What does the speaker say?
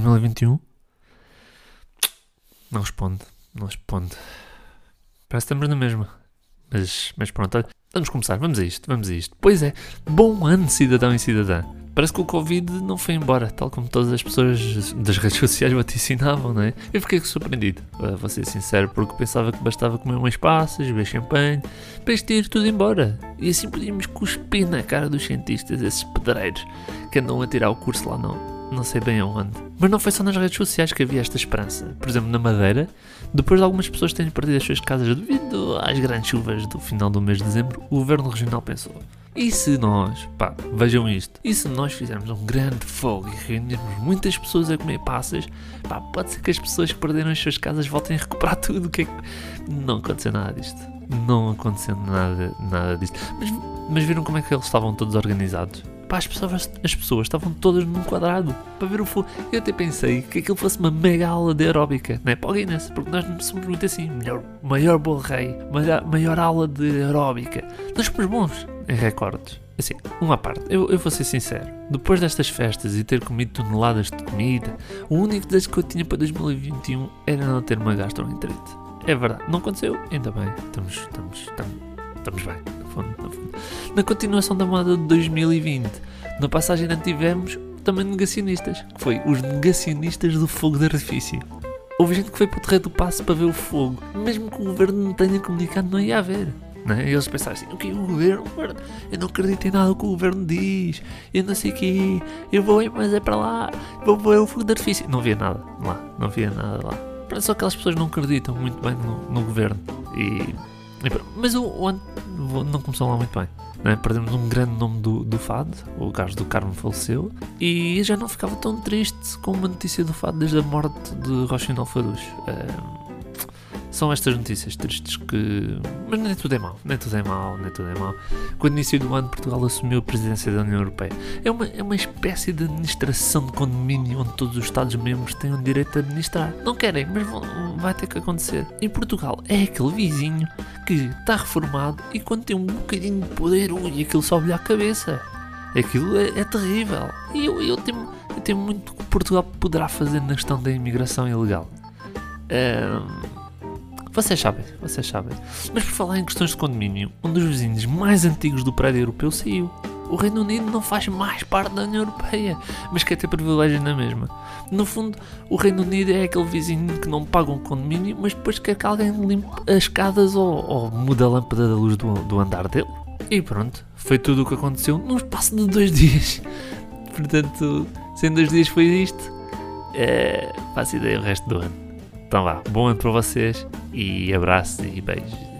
2021? Não responde, não responde. Parece que estamos na mesma. Mas, mas pronto, vamos começar, vamos a isto, vamos a isto. Pois é, bom ano, cidadão e cidadã. Parece que o Covid não foi embora, tal como todas as pessoas das redes sociais vaticinavam, não é? Eu fiquei surpreendido, vou ser sincero, porque pensava que bastava comer umas passas, beber champanhe, para isto ir tudo embora. E assim podíamos cuspir na cara dos cientistas, esses pedreiros, que andam a tirar o curso lá não, não sei bem aonde. Mas não foi só nas redes sociais que havia esta esperança. Por exemplo, na Madeira, depois de algumas pessoas terem perdido as suas casas devido às grandes chuvas do final do mês de dezembro, o governo regional pensou: e se nós, pá, vejam isto, e se nós fizermos um grande fogo e reunirmos muitas pessoas a comer passas, pá, pode ser que as pessoas que perderam as suas casas voltem a recuperar tudo. Que é que... Não aconteceu nada disto. Não aconteceu nada, nada disto. Mas, mas viram como é que eles estavam todos organizados? Pá, as pessoas, as pessoas estavam todas num quadrado para ver o fogo. Eu até pensei que aquilo fosse uma mega aula de aeróbica, não é? Para o Guinness, porque nós somos muito assim. Melhor, maior bolo rei, maior, maior aula de aeróbica. Nós somos bons em recordes. Assim, uma parte, eu, eu vou ser sincero. Depois destas festas e ter comido toneladas de comida, o único desejo que eu tinha para 2021 era não ter uma gastroenterite. É verdade, não aconteceu, ainda bem. Estamos, estamos, estamos, estamos bem, no fundo, no fundo. Na continuação da moda de 2020, na passagem ainda tivemos também negacionistas, que foi os negacionistas do fogo de artifício. Houve gente que foi para o terreno do passo para ver o fogo, mesmo que o governo não tenha comunicado, não ia haver. Né? E eles pensaram assim: o que governo, o governo? Eu não acredito em nada que o governo diz. Eu não sei o que. Eu vou, mas é para lá. Vou ver o fogo de artifício. Não via nada lá. Não via nada lá. Só que aquelas pessoas não acreditam muito bem no, no governo. E mas o, o não começou lá muito bem. Né? Perdemos um grande nome do, do fado, o gajo do Carmo faleceu, e já não ficava tão triste com uma notícia do fado desde a morte de Rochinol Farujo. Um, são estas notícias tristes que. Mas nem tudo é mau, nem tudo é mau, nem tudo é mau. Quando no início do ano Portugal assumiu a presidência da União Europeia, é uma, é uma espécie de administração de condomínio onde todos os Estados-membros têm o direito de administrar. Não querem, mas vão, vai ter que acontecer. Em Portugal é aquele vizinho que está reformado e quando tem um bocadinho de poder, ui, aquilo sobe-lhe à cabeça. Aquilo é, é terrível. E eu, eu, temo, eu temo muito que Portugal poderá fazer na questão da imigração ilegal. Um, vocês sabem, vocês sabem. Mas por falar em questões de condomínio, um dos vizinhos mais antigos do prédio europeu saiu. O Reino Unido não faz mais parte da União Europeia, mas quer ter privilégio na mesma. No fundo, o Reino Unido é aquele vizinho que não paga um condomínio, mas depois quer que alguém limpe as escadas ou, ou mude a lâmpada da luz do, do andar dele. E pronto, foi tudo o que aconteceu num espaço de dois dias. Portanto, se em dois dias foi isto, é, faço ideia o resto do ano. Então vá, bom ano para vocês e abraços e beijos.